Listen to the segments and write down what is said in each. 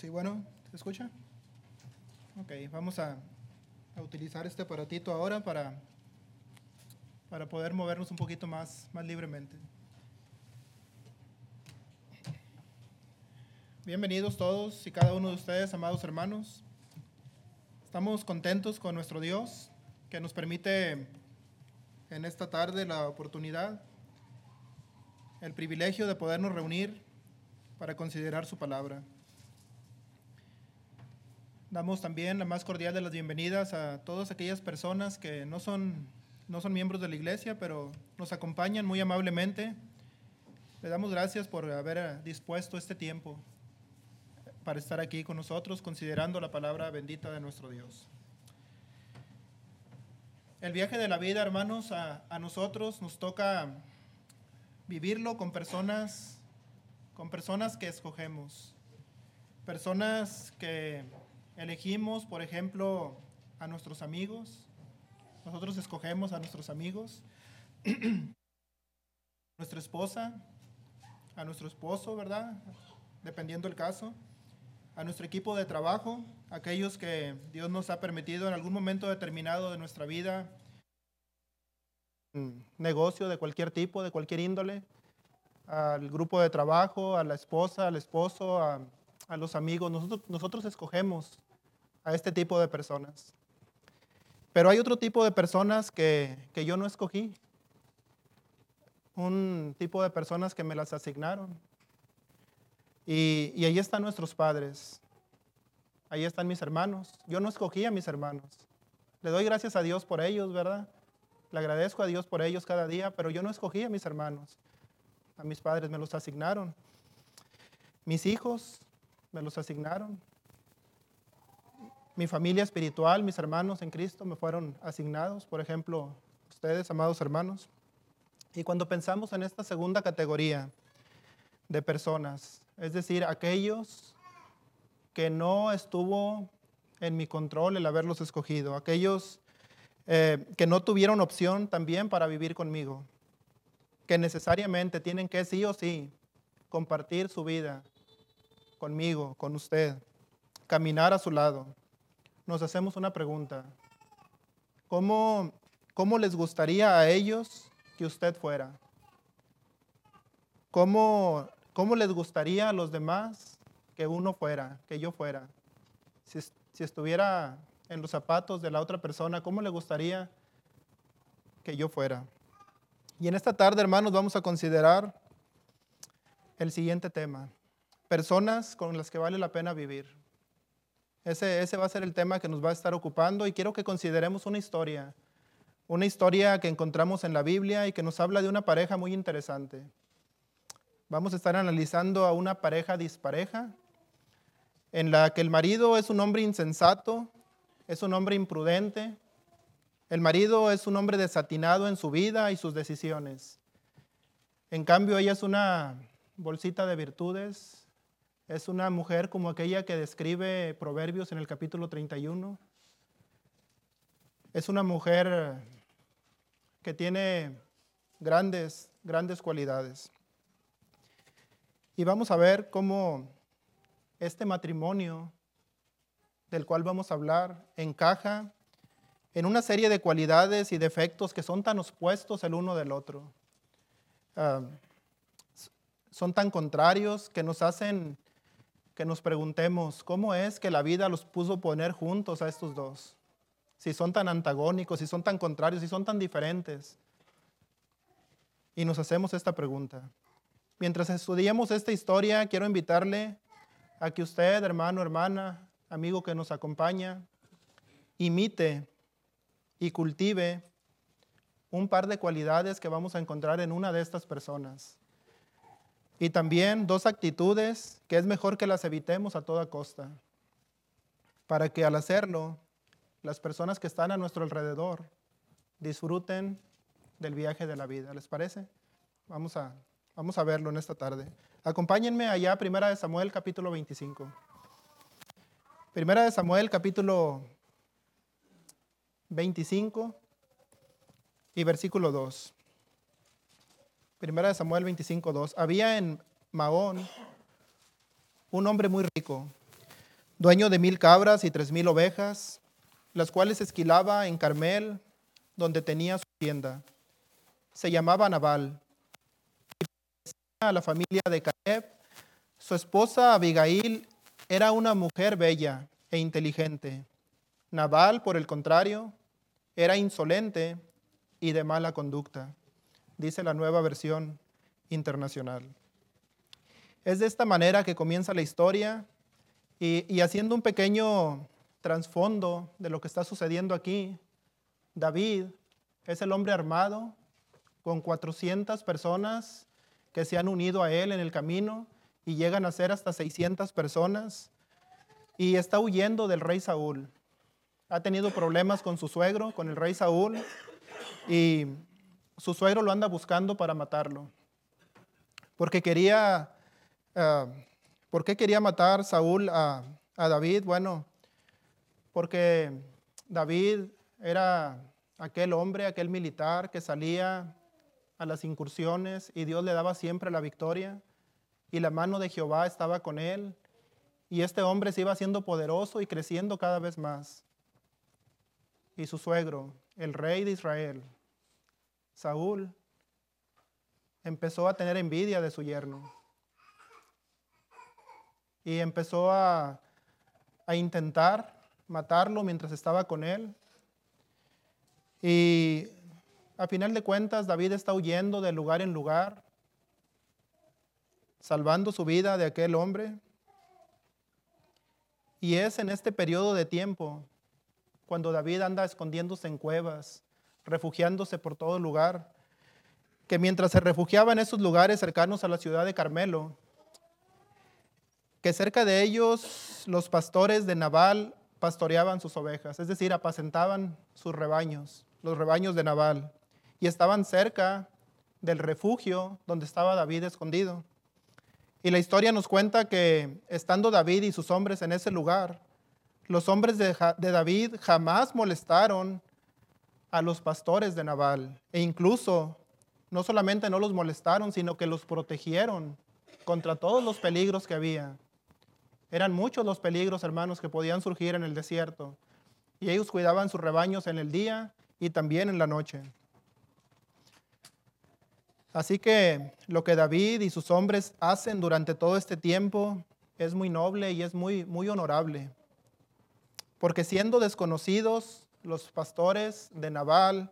Sí, bueno, ¿se escucha? Ok, vamos a, utilizar este aparatito ahora para, para poder movernos un poquito más, más libremente. Bienvenidos todos y cada uno de ustedes, amados hermanos. Estamos contentos con nuestro Dios que nos permite en esta tarde la oportunidad, el privilegio de podernos reunir para considerar su palabra. Damos también la más cordial de las bienvenidas a todas aquellas personas que no son, no son miembros de la iglesia, pero nos acompañan muy amablemente. Le damos gracias por haber dispuesto este tiempo para estar aquí con nosotros, considerando la palabra bendita de nuestro Dios. El viaje de la vida, hermanos, a, a nosotros nos toca vivirlo con personas, con personas que escogemos, personas que elegimos, por ejemplo, a nuestros amigos. Nosotros escogemos a nuestros amigos, nuestra esposa, a nuestro esposo, ¿verdad? Dependiendo el caso, a nuestro equipo de trabajo, aquellos que Dios nos ha permitido en algún momento determinado de nuestra vida, negocio de cualquier tipo, de cualquier índole, al grupo de trabajo, a la esposa, al esposo, a, a los amigos. Nosotros, nosotros escogemos a este tipo de personas. Pero hay otro tipo de personas que, que yo no escogí. Un tipo de personas que me las asignaron. Y, y ahí están nuestros padres. Ahí están mis hermanos. Yo no escogí a mis hermanos. Le doy gracias a Dios por ellos, ¿verdad? Le agradezco a Dios por ellos cada día, pero yo no escogí a mis hermanos. A mis padres me los asignaron. Mis hijos me los asignaron. Mi familia espiritual, mis hermanos en Cristo me fueron asignados, por ejemplo, ustedes, amados hermanos. Y cuando pensamos en esta segunda categoría de personas, es decir, aquellos que no estuvo en mi control el haberlos escogido, aquellos eh, que no tuvieron opción también para vivir conmigo, que necesariamente tienen que sí o sí compartir su vida conmigo, con usted, caminar a su lado. Nos hacemos una pregunta. ¿Cómo, cómo les gustaría a ellos que usted fuera? ¿Cómo, ¿Cómo les gustaría a los demás que uno fuera, que yo fuera? Si, si estuviera en los zapatos de la otra persona, ¿cómo le gustaría que yo fuera? Y en esta tarde, hermanos, vamos a considerar el siguiente tema. Personas con las que vale la pena vivir. Ese, va a ser el tema que nos va a estar ocupando y quiero que consideremos una historia. Una historia que encontramos en la Biblia y que nos habla de una pareja muy interesante. Vamos a estar analizando a una pareja dispareja en la que el marido es un hombre insensato, es un hombre imprudente, el marido es un hombre desatinado en su vida y sus decisiones. En cambio, ella es una bolsita de virtudes, es una mujer como aquella que describe Proverbios en el capítulo 31. Es una mujer que tiene grandes, grandes cualidades. Y vamos a ver cómo este matrimonio del cual vamos a hablar encaja en una serie de cualidades y defectos que son tan opuestos el uno del otro. Uh, son tan contrarios que nos hacen que nos preguntemos cómo es que la vida los puso poner juntos a estos dos. Si son tan antagónicos, si son tan contrarios, si son tan diferentes. Y nos hacemos esta pregunta. Mientras estudiamos esta historia, quiero invitarle a que usted, hermano, hermana, amigo que nos acompaña, imite y cultive un par de cualidades que vamos a encontrar en una de estas personas. Y también dos actitudes que es mejor que las evitemos a toda costa, para que al hacerlo, las personas que están a nuestro alrededor disfruten del viaje de la vida. ¿Les parece? Vamos a, vamos a verlo en esta tarde. Acompáñenme allá, Primera de Samuel, capítulo 25. Primera de Samuel, capítulo 25 y versículo 2. Primera de Samuel 25, 2. Había en Maón un hombre muy rico, dueño de mil cabras y tres mil ovejas, las cuales esquilaba en Carmel, donde tenía su tienda. Se llamaba Nabal. Y a la familia de Caleb, su esposa Abigail era una mujer bella e inteligente. Nabal, por el contrario, era insolente y de mala conducta, dice la nueva versión internacional. Es de esta manera que comienza la historia y, haciendo un pequeño trasfondo de lo que está sucediendo aquí, David es el hombre armado con 400 personas que se han unido a él en el camino y llegan a ser hasta 600 personas y está huyendo del rey Saúl. Ha tenido problemas con su suegro, con el rey Saúl, y su suegro lo anda buscando para matarlo. Porque quería, uh, ¿por qué quería matar Saúl a, a David? Bueno, porque David era aquel hombre, aquel militar que salía a las incursiones y Dios le daba siempre la victoria y la mano de Jehová estaba con él y este hombre se iba haciendo poderoso y creciendo cada vez más. Y su suegro, el rey de Israel, Saúl, empezó a tener envidia de su yerno y empezó a, a intentar matarlo mientras estaba con él. Y a final de cuentas, David está huyendo de lugar en lugar, salvando su vida de aquel hombre. Y es en este periodo de tiempo cuando David anda escondiéndose en cuevas, refugiándose por todo lugar, que mientras se refugiaba en esos lugares cercanos a la ciudad de Carmelo, que cerca de ellos los pastores de Nabal pastoreaban sus ovejas, es decir, apacentaban sus rebaños, los rebaños de Nabal, y estaban cerca del refugio donde estaba David escondido. Y la historia nos cuenta que estando David y sus hombres en ese lugar, los hombres de, David jamás molestaron a los pastores de Nabal. E incluso no solamente no los molestaron, sino que los protegieron contra todos los peligros que había. Eran muchos los peligros, hermanos, que podían surgir en el desierto. Y ellos cuidaban sus rebaños en el día y también en la noche. Así que lo que David y sus hombres hacen durante todo este tiempo es muy noble y es muy, muy honorable. Porque siendo desconocidos, los pastores de Nabal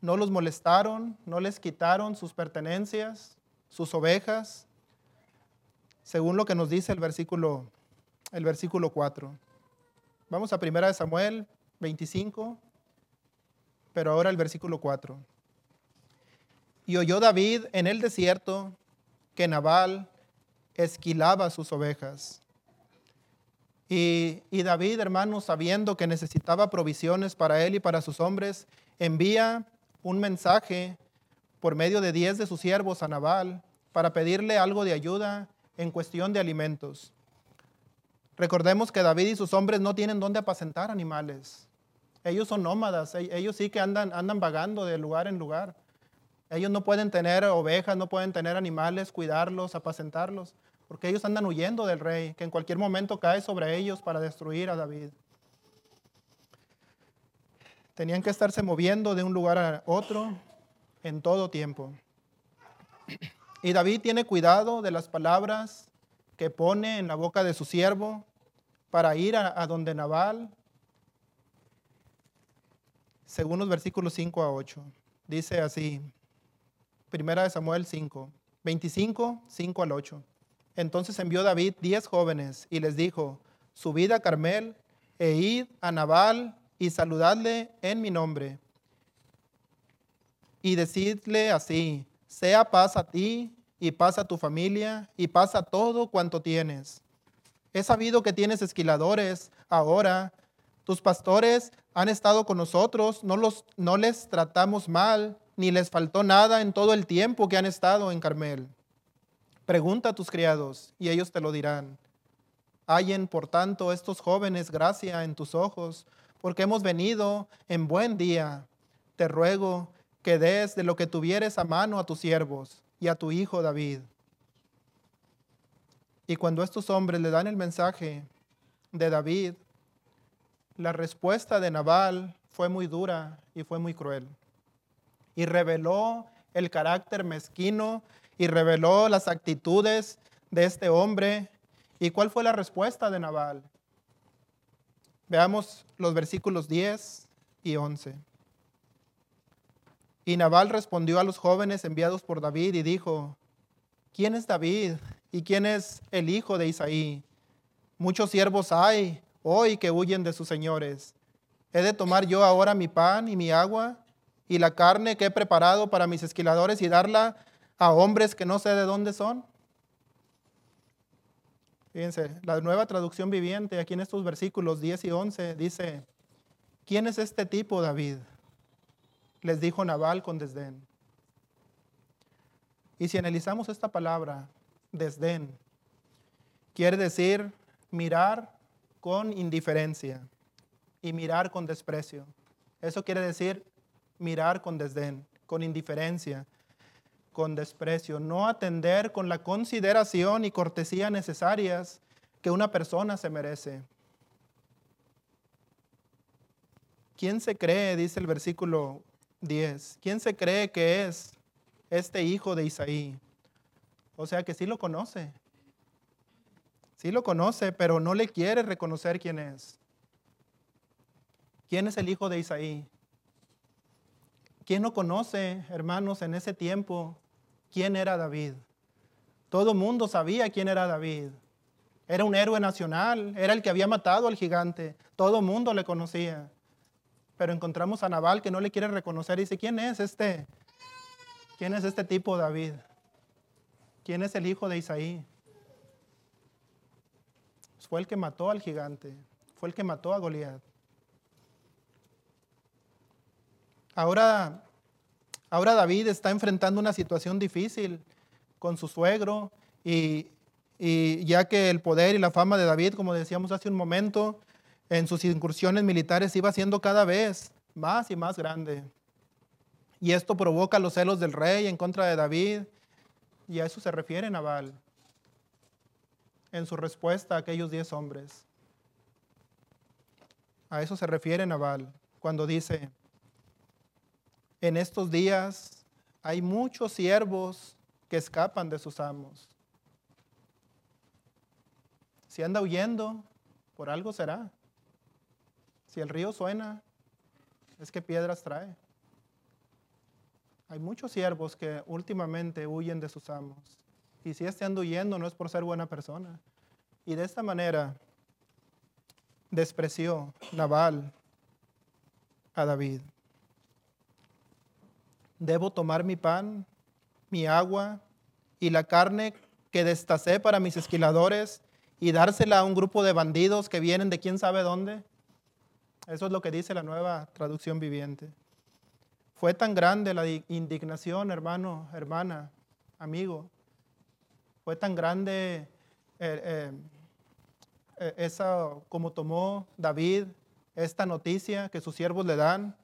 no los molestaron, no les quitaron sus pertenencias, sus ovejas, según lo que nos dice el versículo, el versículo 4. Vamos a 1 Samuel 25, pero ahora el versículo 4. Y oyó David en el desierto que Nabal esquilaba sus ovejas. Y, David, hermano, sabiendo que necesitaba provisiones para él y para sus hombres, envía un mensaje por medio de diez de sus siervos a Nabal para pedirle algo de ayuda en cuestión de alimentos. Recordemos que David y sus hombres no tienen dónde apacentar animales. Ellos son nómadas, e-, ellos sí que andan, andan vagando de lugar en lugar. Ellos no pueden tener ovejas, no pueden tener animales, cuidarlos, apacentarlos, porque ellos andan huyendo del rey, que en cualquier momento cae sobre ellos para destruir a David. Tenían que estarse moviendo de un lugar a otro en todo tiempo. Y David tiene cuidado de las palabras que pone en la boca de su siervo para ir a, donde Nabal, según los versículos 5 a 8. Dice así, primera de Samuel 5, 25, 5 al 8. Entonces envió David diez jóvenes y les dijo, subid a Carmel e id a Nabal y saludadle en mi nombre. Y decidle así, sea paz a ti y paz a tu familia y paz a todo cuanto tienes. He sabido que tienes esquiladores ahora. Tus pastores han estado con nosotros, no, los, no les tratamos mal, ni les faltó nada en todo el tiempo que han estado en Carmel. Pregunta a tus criados y ellos te lo dirán. Hallen, por tanto, estos jóvenes gracia en tus ojos, porque hemos venido en buen día. Te ruego que des de lo que tuvieres a mano a tus siervos y a tu hijo David. Y cuando estos hombres le dan el mensaje de David, la respuesta de Nabal fue muy dura y fue muy cruel. Y reveló el carácter mezquino y reveló las actitudes de este hombre. ¿Y cuál fue la respuesta de Nabal? Veamos los versículos 10 y 11. Y Nabal respondió a los jóvenes enviados por David y dijo, ¿quién es David y quién es el hijo de Isaí? Muchos siervos hay hoy que huyen de sus señores. ¿He de tomar yo ahora mi pan y mi agua y la carne que he preparado para mis esquiladores y darla a hombres que no sé de dónde son? Fíjense, la nueva traducción viviente aquí en estos versículos 10 y 11 dice, ¿quién es este tipo, David? Les dijo Nabal con desdén. Y si analizamos esta palabra, desdén, quiere decir mirar con indiferencia y mirar con desprecio. Eso quiere decir mirar con desdén, con indiferencia, con desprecio, no atender con la consideración y cortesía necesarias que una persona se merece. ¿Quién se cree, dice el versículo 10, quién se cree que es este hijo de Isaí? O sea que sí lo conoce, Sí lo conoce, pero no le quiere reconocer quién es. ¿Quién es el hijo de Isaí? ¿Quién no conoce, hermanos, en ese tiempo quién era David? Todo el mundo sabía quién era David. Era un héroe nacional, era el que había matado al gigante. Todo el mundo le conocía. Pero encontramos a Nabal que no le quiere reconocer y dice, ¿quién es este? ¿Quién es este tipo David? ¿Quién es el hijo de Isaí? fue el que mató al gigante, fue el que mató a Goliat. Ahora, ahora David está enfrentando una situación difícil con su suegro y, ya que el poder y la fama de David, como decíamos hace un momento, en sus incursiones militares iba siendo cada vez más y más grande. Y esto provoca los celos del rey en contra de David, y a eso se refiere Nabal en su respuesta a aquellos diez hombres. A eso se refiere Naval cuando dice, en estos días hay muchos siervos que escapan de sus amos. Si anda huyendo, por algo será. Si el río suena, es que piedras trae. Hay muchos siervos que últimamente huyen de sus amos. Y si este anda huyendo, no es por ser buena persona. Y de esta manera despreció Nabal a David. Debo tomar mi pan, mi agua y la carne que destacé para mis esquiladores y dársela a un grupo de bandidos que vienen de quién sabe dónde. Eso es lo que dice la nueva traducción viviente. Fue tan grande la indignación, hermano, hermana, amigo, fue tan grande eh, eh, esa, como tomó David esta noticia que sus siervos le dan,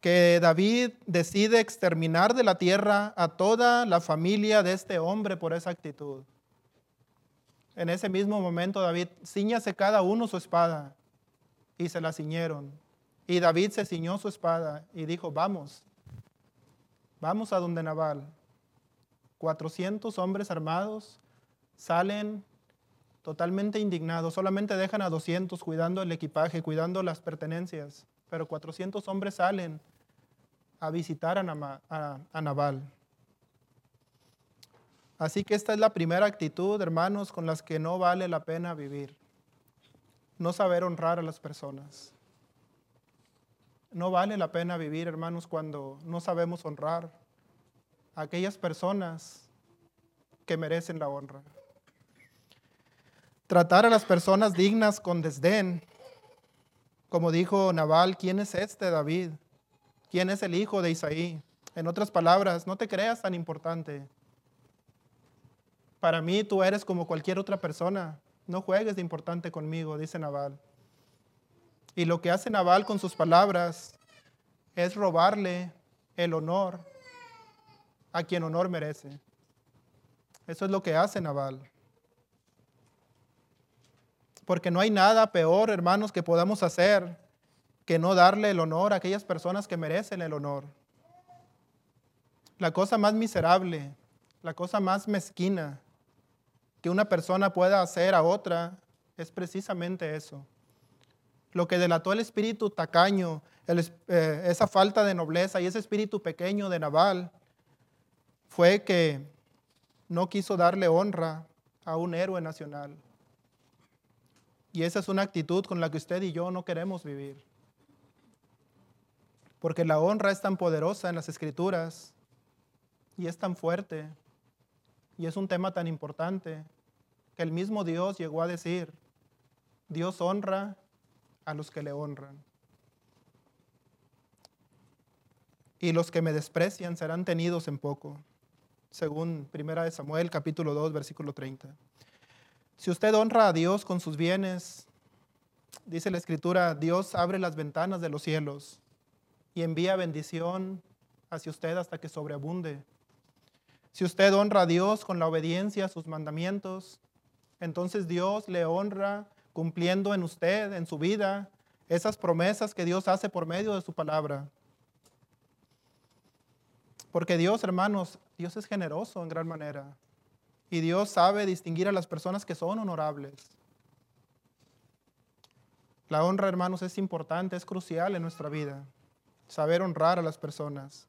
que David decide exterminar de la tierra a toda la familia de este hombre por esa actitud. En ese mismo momento David, ciñase cada uno su espada y se la ciñeron. Y David se ciñó su espada y dijo, vamos, vamos a donde Nabal. 400 hombres armados salen totalmente indignados, solamente dejan a 200 cuidando el equipaje, cuidando las pertenencias, pero 400 hombres salen a visitar a, a Nabal. Así que esta es la primera actitud, hermanos, con las que no vale la pena vivir. No saber honrar a las personas. No vale la pena vivir, hermanos, cuando no sabemos honrar aquellas personas que merecen la honra. Tratar a las personas dignas con desdén. Como dijo Naval, ¿quién es este David? ¿Quién es el hijo de Isaí? En otras palabras, no te creas tan importante. Para mí tú eres como cualquier otra persona. No juegues de importante conmigo, dice Naval. Y lo que hace Naval con sus palabras es robarle el honor a quien honor merece. Eso es lo que hace Naval. Porque no hay nada peor, hermanos, que podamos hacer que no darle el honor a aquellas personas que merecen el honor. La cosa más miserable, la cosa más mezquina que una persona pueda hacer a otra es precisamente eso. Lo que delató el espíritu tacaño, eh, esa falta de nobleza y ese espíritu pequeño de Naval, fue que no quiso darle honra a un héroe nacional. Y esa es una actitud con la que usted y yo no queremos vivir. Porque la honra es tan poderosa en las escrituras y es tan fuerte y es un tema tan importante que el mismo Dios llegó a decir, Dios honra a los que le honran. Y los que me desprecian serán tenidos en poco, según 1 Samuel capítulo 2 versículo 30. Si usted honra a Dios con sus bienes, dice la escritura, Dios abre las ventanas de los cielos y envía bendición hacia usted hasta que sobreabunde. Si usted honra a Dios con la obediencia a sus mandamientos, entonces Dios le honra cumpliendo en usted, en su vida, esas promesas que Dios hace por medio de su palabra. Porque Dios, hermanos, Dios es generoso en gran manera. Y Dios sabe distinguir a las personas que son honorables. La honra, hermanos, es importante, es crucial en nuestra vida. Saber honrar a las personas.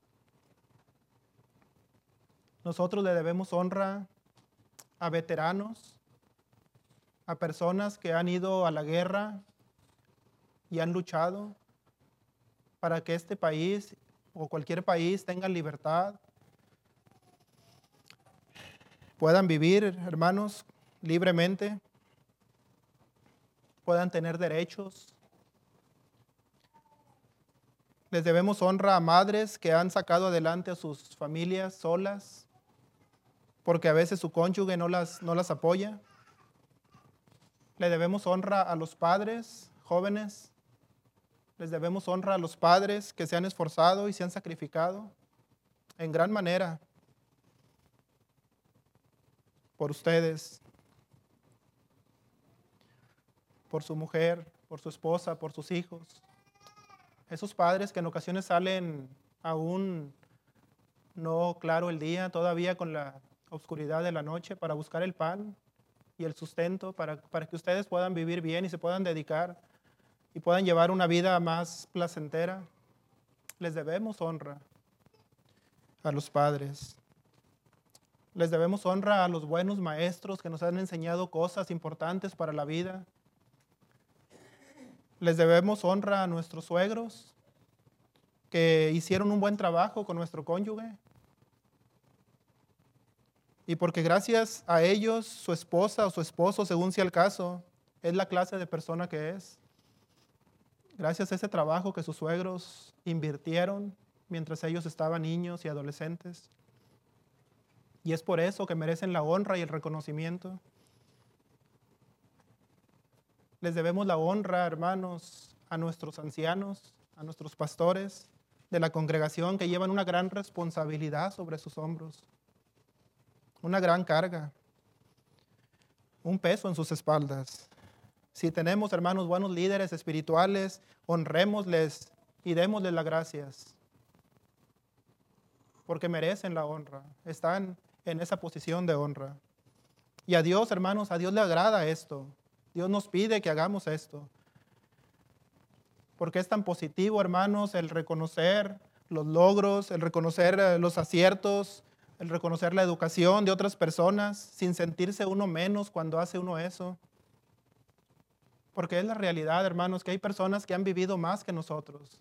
Nosotros le debemos honra a veteranos, a personas que han ido a la guerra y han luchado para que este país o cualquier país tenga libertad, puedan vivir, hermanos, libremente, puedan tener derechos. Les debemos honra a madres que han sacado adelante a sus familias solas porque a veces su cónyuge no las, no las apoya. Le debemos honra a los padres jóvenes. Les debemos honra a los padres que se han esforzado y se han sacrificado en gran manera por ustedes, por su mujer, por su esposa, por sus hijos. Esos padres que en ocasiones salen aún no claro el día, todavía con la oscuridad de la noche para buscar el pan y el sustento para, para que ustedes puedan vivir bien y se puedan dedicar y puedan llevar una vida más placentera. Les debemos honra a los padres. Les debemos honra a los buenos maestros que nos han enseñado cosas importantes para la vida. Les debemos honra a nuestros suegros que hicieron un buen trabajo con nuestro cónyuge y porque gracias a ellos, su esposa o su esposo, según sea el caso, es la clase de persona que es. Gracias a ese trabajo que sus suegros invirtieron mientras ellos estaban niños y adolescentes. Y es por eso que merecen la honra y el reconocimiento. Les debemos la honra, hermanos, a nuestros ancianos, a nuestros pastores de la congregación que llevan una gran responsabilidad sobre sus hombros una gran carga, un peso en sus espaldas. Si tenemos, hermanos, buenos líderes espirituales, honrémosles y démosles las gracias, porque merecen la honra, están en esa posición de honra. Y a Dios, hermanos, a Dios le agrada esto. Dios nos pide que hagamos esto. Porque es tan positivo, hermanos, el reconocer los logros, el reconocer eh, los aciertos, el reconocer la educación de otras personas sin sentirse uno menos cuando hace uno eso. Porque es la realidad, hermanos, que hay personas que han vivido más que nosotros.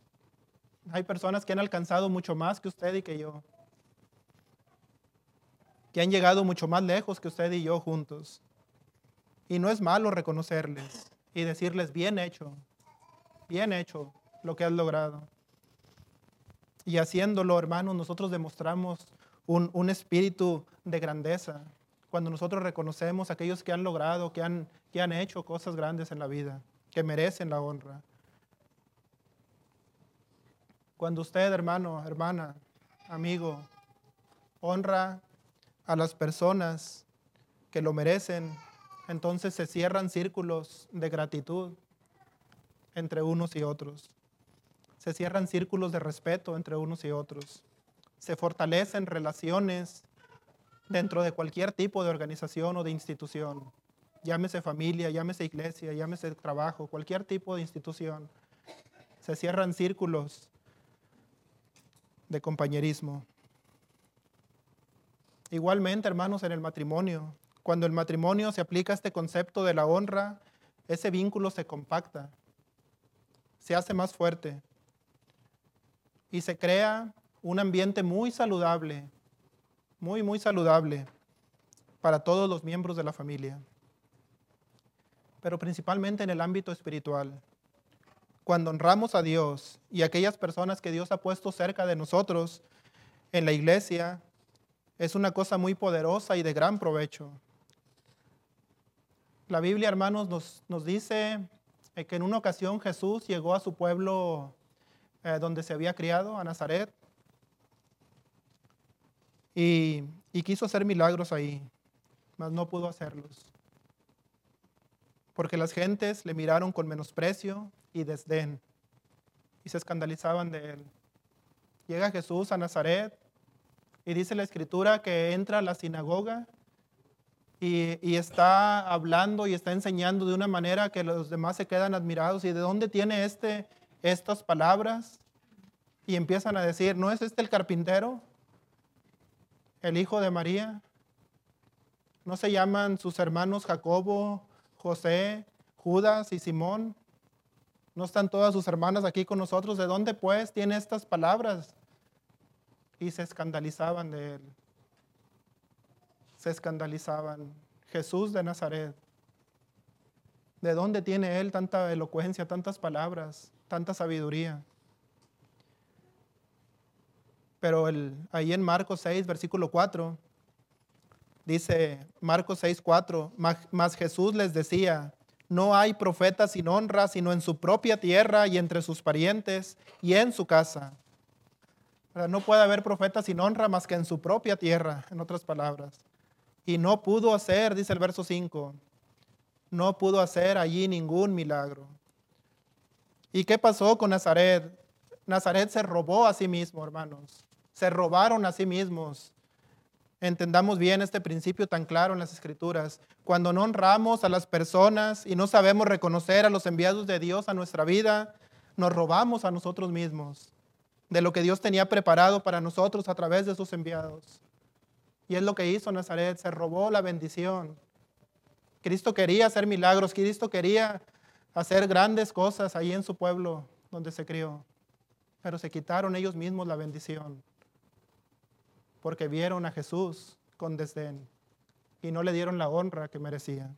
Hay personas que han alcanzado mucho más que usted y que yo. Que han llegado mucho más lejos que usted y yo juntos. Y no es malo reconocerles y decirles, bien hecho, bien hecho lo que has logrado. Y haciéndolo, hermanos, nosotros demostramos un, espíritu de grandeza, cuando nosotros reconocemos a aquellos que han logrado, que han, que han hecho cosas grandes en la vida, que merecen la honra. Cuando usted, hermano, hermana, amigo, honra a las personas que lo merecen, entonces se cierran círculos de gratitud entre unos y otros. Se cierran círculos de respeto entre unos y otros. Se fortalecen relaciones dentro de cualquier tipo de organización o de institución. Llámese familia, llámese iglesia, llámese trabajo, cualquier tipo de institución. Se cierran círculos de compañerismo. Igualmente, hermanos, en el matrimonio, cuando el matrimonio se aplica este concepto de la honra, ese vínculo se compacta, se hace más fuerte y se crea un ambiente muy saludable, muy, muy saludable para todos los miembros de la familia, pero principalmente en el ámbito espiritual. Cuando honramos a Dios y aquellas personas que Dios ha puesto cerca de nosotros en la iglesia, es una cosa muy poderosa y de gran provecho. La Biblia, hermanos, nos, nos dice eh, que en una ocasión Jesús llegó a su pueblo eh, donde se había criado, a Nazaret, y, y quiso hacer milagros ahí, mas no pudo hacerlos. Porque las gentes le miraron con menosprecio y desdén y se escandalizaban de él. Llega Jesús a Nazaret y dice la escritura que entra a la sinagoga y, está hablando y está enseñando de una manera que los demás se quedan admirados. ¿Y de dónde tiene este estas palabras? Y empiezan a decir, ¿no es este el carpintero? ¿El hijo de María? ¿No se llaman sus hermanos Jacobo, José, Judas y Simón? ¿No están todas sus hermanas aquí con nosotros? ¿De dónde pues tiene estas palabras? Y se escandalizaban de él. Se escandalizaban. Jesús de Nazaret. ¿De dónde tiene él tanta elocuencia, tantas palabras, tanta sabiduría? Pero el, ahí en Marcos 6, versículo 4, dice Marcos 6, 4, mas Jesús les decía, no hay profeta sin honra, sino en su propia tierra y entre sus parientes y en su casa. No puede haber profeta sin honra más que en su propia tierra, en otras palabras. Y no pudo hacer, dice el verso 5, no pudo hacer allí ningún milagro. ¿Y qué pasó con Nazaret? Nazaret se robó a sí mismo, hermanos. Se robaron a sí mismos. Entendamos bien este principio tan claro en las escrituras. Cuando no honramos a las personas y no sabemos reconocer a los enviados de Dios a nuestra vida, nos robamos a nosotros mismos de lo que Dios tenía preparado para nosotros a través de sus enviados. Y es lo que hizo Nazaret, se robó la bendición. Cristo quería hacer milagros, Cristo quería hacer grandes cosas ahí en su pueblo donde se crió, pero se quitaron ellos mismos la bendición porque vieron a Jesús con desdén y no le dieron la honra que merecía.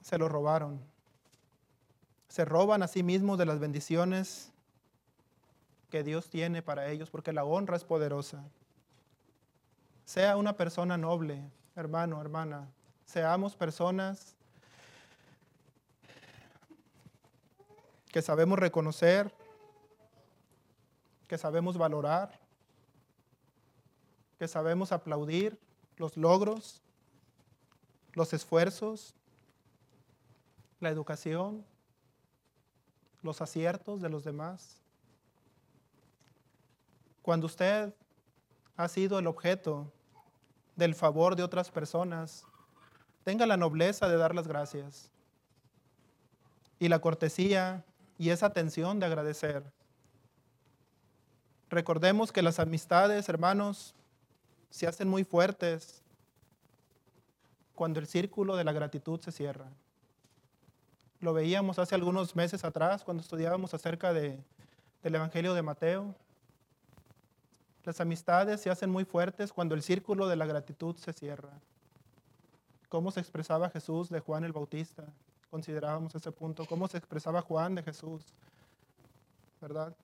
Se lo robaron se roban a sí mismos de las bendiciones que Dios tiene para ellos, porque la honra es poderosa. Sea una persona noble, hermano, hermana. Seamos personas que sabemos reconocer, que sabemos valorar, que sabemos aplaudir los logros, los esfuerzos, la educación, los aciertos de los demás. Cuando usted ha sido el objeto del favor de otras personas, tenga la nobleza de dar las gracias y la cortesía y esa atención de agradecer. Recordemos que las amistades, hermanos, se hacen muy fuertes cuando el círculo de la gratitud se cierra. Lo veíamos hace algunos meses atrás cuando estudiábamos acerca de, del Evangelio de Mateo. Las amistades se hacen muy fuertes cuando el círculo de la gratitud se cierra. ¿Cómo se expresaba Jesús de Juan el Bautista? Considerábamos ese punto. ¿Cómo se expresaba Juan de Jesús? ¿Verdad?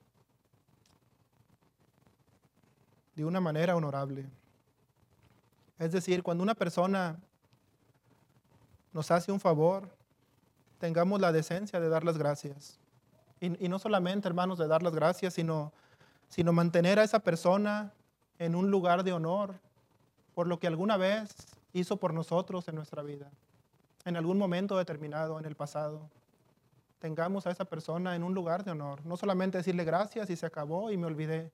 De una manera honorable. Es decir, cuando una persona nos hace un favor, tengamos la decencia de dar las gracias. Y, no solamente, hermanos, de dar las gracias, sino, sino mantener a esa persona en un lugar de honor por lo que alguna vez hizo por nosotros en nuestra vida, en algún momento determinado en el pasado. Tengamos a esa persona en un lugar de honor, no solamente decirle gracias y se acabó y me olvidé,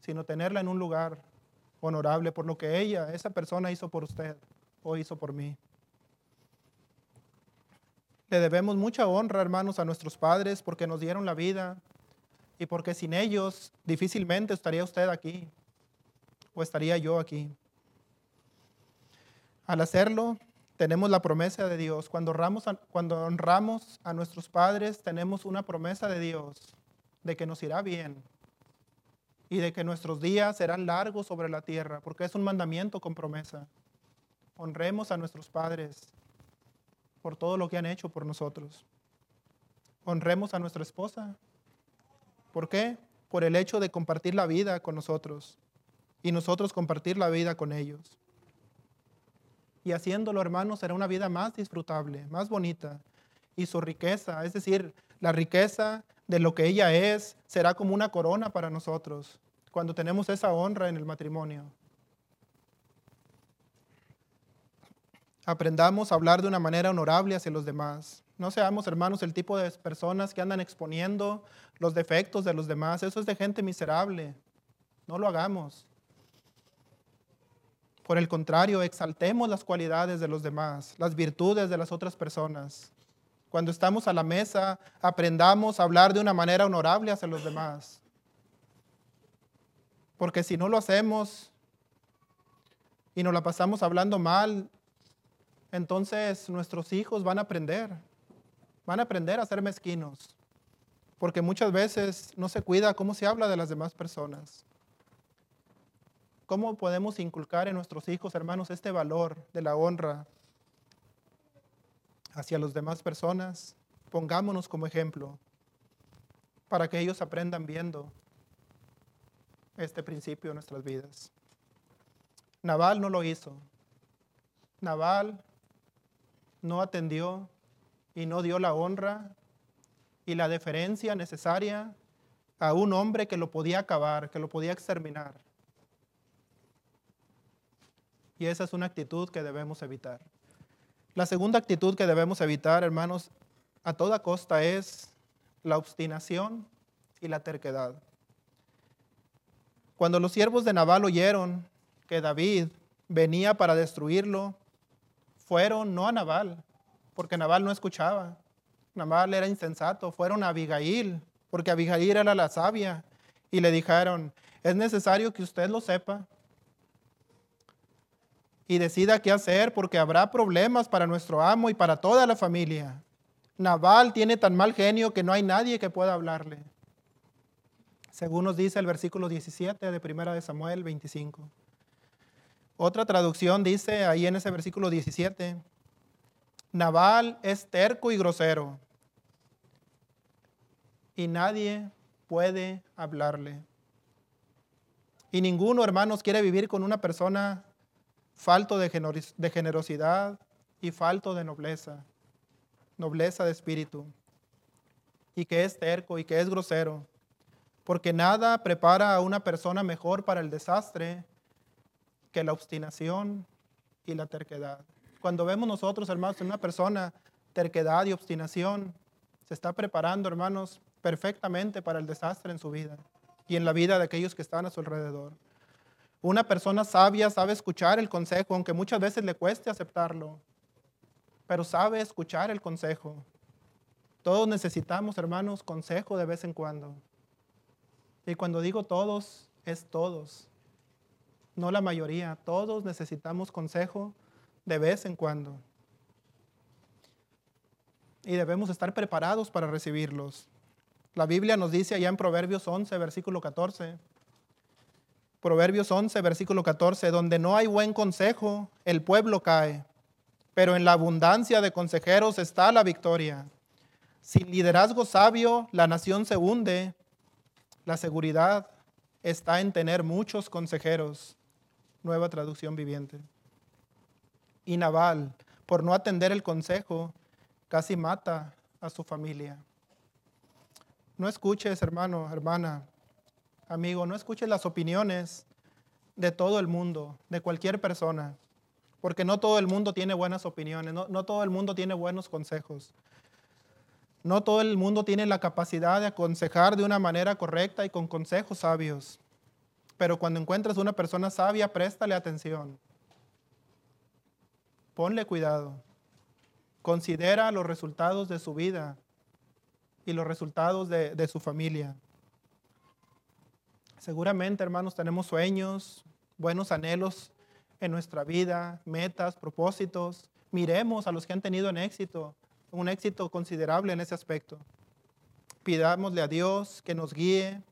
sino tenerla en un lugar honorable por lo que ella, esa persona hizo por usted o hizo por mí. Le debemos mucha honra, hermanos, a nuestros padres porque nos dieron la vida y porque sin ellos difícilmente estaría usted aquí o estaría yo aquí. Al hacerlo, tenemos la promesa de Dios. Cuando honramos, a, cuando honramos a nuestros padres, tenemos una promesa de Dios de que nos irá bien y de que nuestros días serán largos sobre la tierra, porque es un mandamiento con promesa. Honremos a nuestros padres por todo lo que han hecho por nosotros. Honremos a nuestra esposa. ¿Por qué? Por el hecho de compartir la vida con nosotros y nosotros compartir la vida con ellos. Y haciéndolo, hermanos, será una vida más disfrutable, más bonita. Y su riqueza, es decir, la riqueza de lo que ella es, será como una corona para nosotros cuando tenemos esa honra en el matrimonio. Aprendamos a hablar de una manera honorable hacia los demás. No seamos, hermanos, el tipo de personas que andan exponiendo los defectos de los demás. Eso es de gente miserable. No lo hagamos. Por el contrario, exaltemos las cualidades de los demás, las virtudes de las otras personas. Cuando estamos a la mesa, aprendamos a hablar de una manera honorable hacia los demás. Porque si no lo hacemos y nos la pasamos hablando mal, entonces nuestros hijos van a aprender, van a aprender a ser mezquinos, porque muchas veces no se cuida cómo se habla de las demás personas. ¿Cómo podemos inculcar en nuestros hijos, hermanos, este valor de la honra hacia las demás personas? Pongámonos como ejemplo para que ellos aprendan viendo este principio en nuestras vidas. Naval no lo hizo. Naval no atendió y no dio la honra y la deferencia necesaria a un hombre que lo podía acabar, que lo podía exterminar. Y esa es una actitud que debemos evitar. La segunda actitud que debemos evitar, hermanos, a toda costa es la obstinación y la terquedad. Cuando los siervos de Nabal oyeron que David venía para destruirlo, fueron no a Nabal, porque Nabal no escuchaba. Nabal era insensato. Fueron a Abigail, porque Abigail era la sabia. Y le dijeron, es necesario que usted lo sepa y decida qué hacer, porque habrá problemas para nuestro amo y para toda la familia. Nabal tiene tan mal genio que no hay nadie que pueda hablarle. Según nos dice el versículo 17 de Primera de Samuel 25. Otra traducción dice ahí en ese versículo 17, Naval es terco y grosero y nadie puede hablarle. Y ninguno, hermanos, quiere vivir con una persona falto de generosidad y falto de nobleza, nobleza de espíritu, y que es terco y que es grosero, porque nada prepara a una persona mejor para el desastre que la obstinación y la terquedad. Cuando vemos nosotros, hermanos, en una persona terquedad y obstinación, se está preparando, hermanos, perfectamente para el desastre en su vida y en la vida de aquellos que están a su alrededor. Una persona sabia sabe escuchar el consejo, aunque muchas veces le cueste aceptarlo, pero sabe escuchar el consejo. Todos necesitamos, hermanos, consejo de vez en cuando. Y cuando digo todos, es todos no la mayoría, todos necesitamos consejo de vez en cuando. Y debemos estar preparados para recibirlos. La Biblia nos dice allá en Proverbios 11, versículo 14. Proverbios 11, versículo 14, donde no hay buen consejo, el pueblo cae, pero en la abundancia de consejeros está la victoria. Sin liderazgo sabio, la nación se hunde. La seguridad está en tener muchos consejeros nueva traducción viviente. Y Naval, por no atender el consejo, casi mata a su familia. No escuches, hermano, hermana, amigo, no escuches las opiniones de todo el mundo, de cualquier persona, porque no todo el mundo tiene buenas opiniones, no, no todo el mundo tiene buenos consejos. No todo el mundo tiene la capacidad de aconsejar de una manera correcta y con consejos sabios. Pero cuando encuentras una persona sabia, préstale atención. Ponle cuidado. Considera los resultados de su vida y los resultados de, de su familia. Seguramente, hermanos, tenemos sueños, buenos anhelos en nuestra vida, metas, propósitos. Miremos a los que han tenido un éxito, un éxito considerable en ese aspecto. Pidámosle a Dios que nos guíe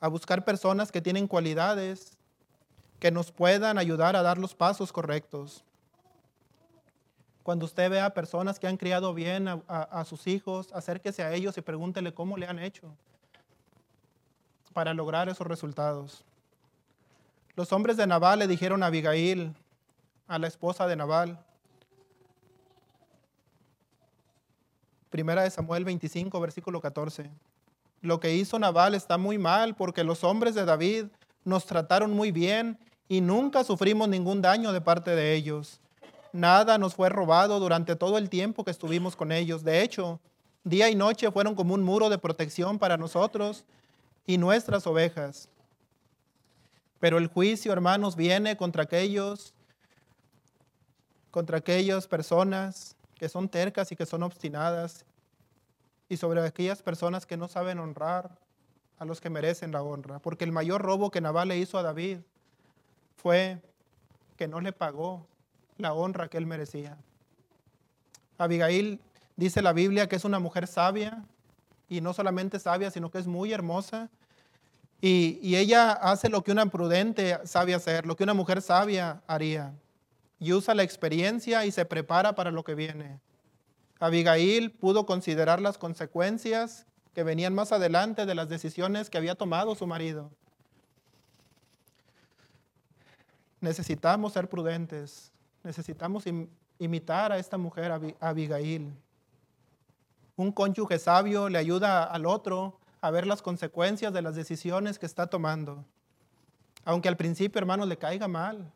a buscar personas que tienen cualidades que nos puedan ayudar a dar los pasos correctos. Cuando usted vea personas que han criado bien a, sus hijos, acérquese a ellos y pregúntele cómo le han hecho para lograr esos resultados. Los hombres de Nabal le dijeron a Abigail, a la esposa de Nabal, Primera de Samuel 25, versículo 14. Lo que hizo Nabal está muy mal porque los hombres de David nos trataron muy bien y nunca sufrimos ningún daño de parte de ellos. Nada nos fue robado durante todo el tiempo que estuvimos con ellos. De hecho, día y noche fueron como un muro de protección para nosotros y nuestras ovejas. Pero el juicio, hermanos, viene contra aquellos, contra aquellas personas que son tercas y que son obstinadas, y sobre aquellas personas que no saben honrar a los que merecen la honra. Porque el mayor robo que Nabal le hizo a David fue que no le pagó la honra que él merecía. Abigail dice la Biblia que es una mujer sabia, y no solamente sabia, sino que es muy hermosa. Y, y ella hace lo que una prudente sabe hacer, lo que una mujer sabia haría y usa la experiencia y se prepara para lo que viene. Abigail pudo considerar las consecuencias que venían más adelante de las decisiones que había tomado su marido. Necesitamos ser prudentes, necesitamos imitar a esta mujer, Abigail. Un cónyuge sabio le ayuda al otro a ver las consecuencias de las decisiones que está tomando. Aunque al principio, hermano, le caiga mal,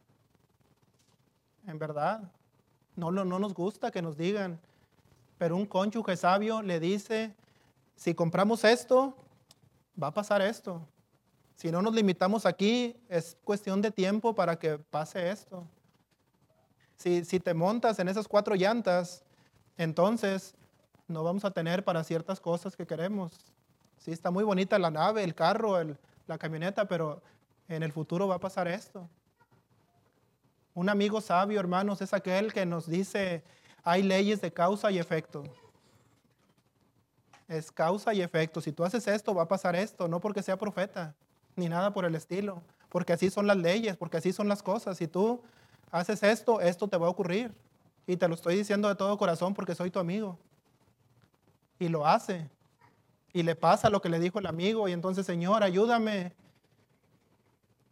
en verdad. No, no nos gusta que nos digan, pero un cónyuge sabio le dice, si compramos esto, va a pasar esto. Si no nos limitamos aquí, es cuestión de tiempo para que pase esto. Si, si te montas en esas cuatro llantas, entonces no vamos a tener para ciertas cosas que queremos. Sí, está muy bonita la nave, el carro, la camioneta, pero en el futuro va a pasar esto. Un amigo sabio, hermanos, es aquel que nos dice, hay leyes de causa y efecto. Es causa y efecto. Si tú haces esto, va a pasar esto, no porque sea profeta, ni nada por el estilo, porque así son las leyes, porque así son las cosas. Si tú haces esto, esto te va a ocurrir. Y te lo estoy diciendo de todo corazón porque soy tu amigo. Y lo hace. Y le pasa lo que le dijo el amigo. Y entonces, Señor, ayúdame.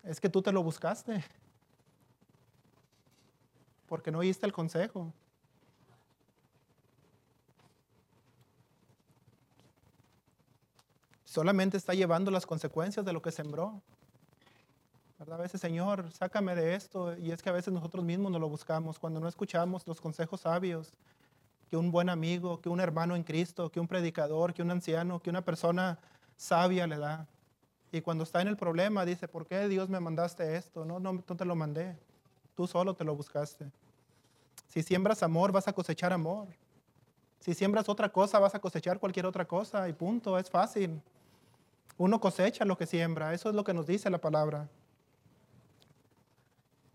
Es que tú te lo buscaste porque no oíste el consejo. Solamente está llevando las consecuencias de lo que sembró. A veces, Señor, sácame de esto. Y es que a veces nosotros mismos nos lo buscamos cuando no escuchamos los consejos sabios que un buen amigo, que un hermano en Cristo, que un predicador, que un anciano, que una persona sabia le da. Y cuando está en el problema dice, ¿por qué Dios me mandaste esto? No, no, no te lo mandé. Tú solo te lo buscaste. Si siembras amor, vas a cosechar amor. Si siembras otra cosa, vas a cosechar cualquier otra cosa y punto, es fácil. Uno cosecha lo que siembra, eso es lo que nos dice la palabra.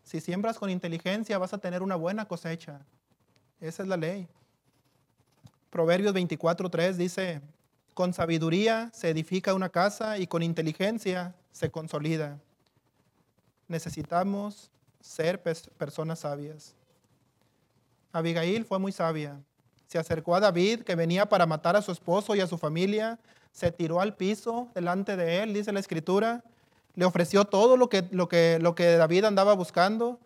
Si siembras con inteligencia, vas a tener una buena cosecha. Esa es la ley. Proverbios 24:3 dice, con sabiduría se edifica una casa y con inteligencia se consolida. Necesitamos ser personas sabias. Abigail fue muy sabia. Se acercó a David, que venía para matar a su esposo y a su familia. Se tiró al piso delante de él, dice la escritura. Le ofreció todo lo que, lo que, lo que David andaba buscando,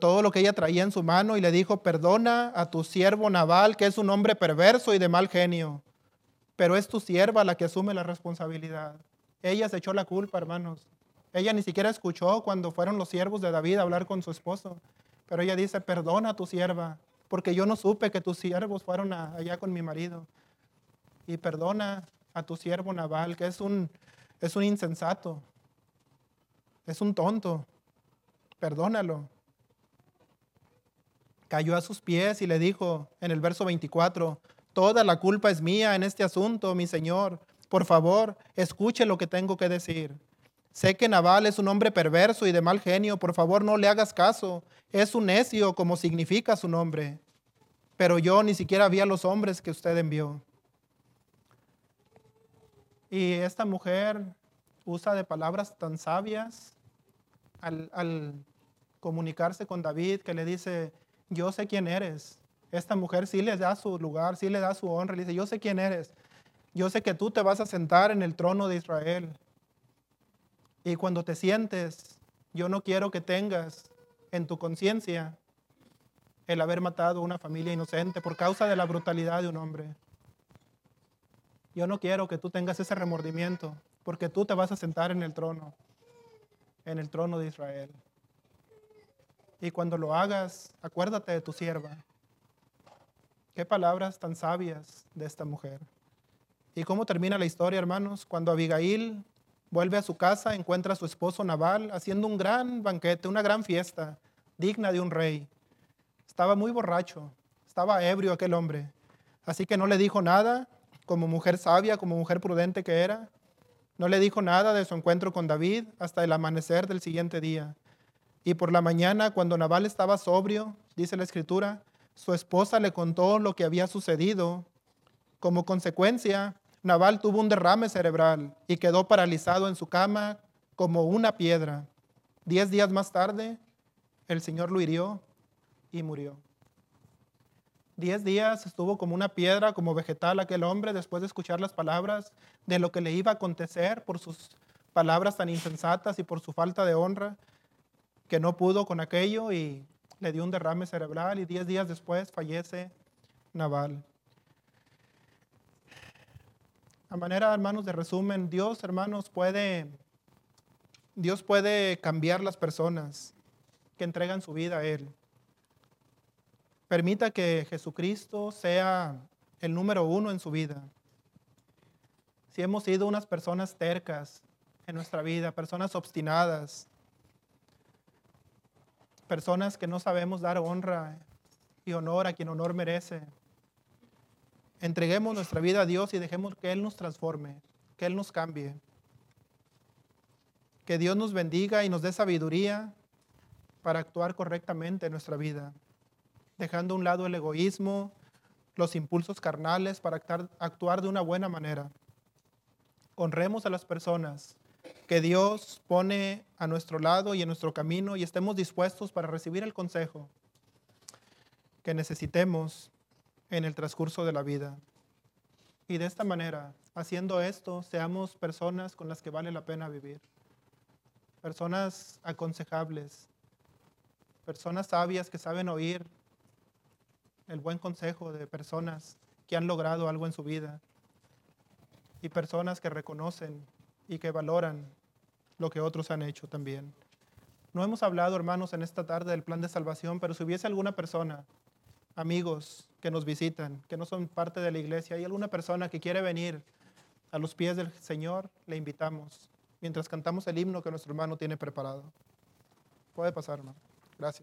todo lo que ella traía en su mano, y le dijo, perdona a tu siervo Nabal, que es un hombre perverso y de mal genio. Pero es tu sierva la que asume la responsabilidad. Ella se echó la culpa, hermanos. Ella ni siquiera escuchó cuando fueron los siervos de David a hablar con su esposo. Pero ella dice, perdona a tu sierva, porque yo no supe que tus siervos fueron allá con mi marido. Y perdona a tu siervo Naval, que es un, es un insensato, es un tonto. Perdónalo. Cayó a sus pies y le dijo en el verso 24, toda la culpa es mía en este asunto, mi señor. Por favor, escuche lo que tengo que decir. Sé que Naval es un hombre perverso y de mal genio, por favor no le hagas caso. Es un necio como significa su nombre. Pero yo ni siquiera vi a los hombres que usted envió. Y esta mujer usa de palabras tan sabias al, comunicarse con David que le dice, yo sé quién eres. Esta mujer sí le da su lugar, sí le da su honra. Le dice, yo sé quién eres. Yo sé que tú te vas a sentar en el trono de Israel. Y cuando te sientes, yo no quiero que tengas en tu conciencia el haber matado a una familia inocente por causa de la brutalidad de un hombre. Yo no quiero que tú tengas ese remordimiento, porque tú te vas a sentar en el trono, en el trono de Israel. Y cuando lo hagas, acuérdate de tu sierva. Qué palabras tan sabias de esta mujer. ¿Y cómo termina la historia, hermanos? Cuando Abigail vuelve a su casa, encuentra a su esposo Nabal haciendo un gran banquete, una gran fiesta, digna de un rey. Estaba muy borracho, estaba ebrio aquel hombre. Así que no le dijo nada, como mujer sabia, como mujer prudente que era. No le dijo nada de su encuentro con David hasta el amanecer del siguiente día. Y por la mañana, cuando Nabal estaba sobrio, dice la escritura, su esposa le contó lo que había sucedido. Como consecuencia, Naval tuvo un derrame cerebral y quedó paralizado en su cama como una piedra. Diez días más tarde, el Señor lo hirió y murió. Diez días estuvo como una piedra, como vegetal aquel hombre después de escuchar las palabras de lo que le iba a acontecer por sus palabras tan insensatas y por su falta de honra, que no pudo con aquello y le dio un derrame cerebral y diez días después fallece Naval. A manera, hermanos, de resumen, Dios, hermanos, puede, Dios puede cambiar las personas que entregan su vida a Él. Permita que Jesucristo sea el número uno en su vida. Si hemos sido unas personas tercas en nuestra vida, personas obstinadas, personas que no sabemos dar honra y honor a quien honor merece, Entreguemos nuestra vida a Dios y dejemos que Él nos transforme, que Él nos cambie. Que Dios nos bendiga y nos dé sabiduría para actuar correctamente en nuestra vida, dejando a un lado el egoísmo, los impulsos carnales para actuar de una buena manera. Honremos a las personas que Dios pone a nuestro lado y en nuestro camino y estemos dispuestos para recibir el consejo que necesitemos en el transcurso de la vida. Y de esta manera, haciendo esto, seamos personas con las que vale la pena vivir. Personas aconsejables, personas sabias que saben oír el buen consejo de personas que han logrado algo en su vida y personas que reconocen y que valoran lo que otros han hecho también. No hemos hablado, hermanos, en esta tarde del plan de salvación, pero si hubiese alguna persona amigos que nos visitan, que no son parte de la iglesia, hay alguna persona que quiere venir a los pies del Señor, le invitamos mientras cantamos el himno que nuestro hermano tiene preparado. Puede pasar, hermano. Gracias.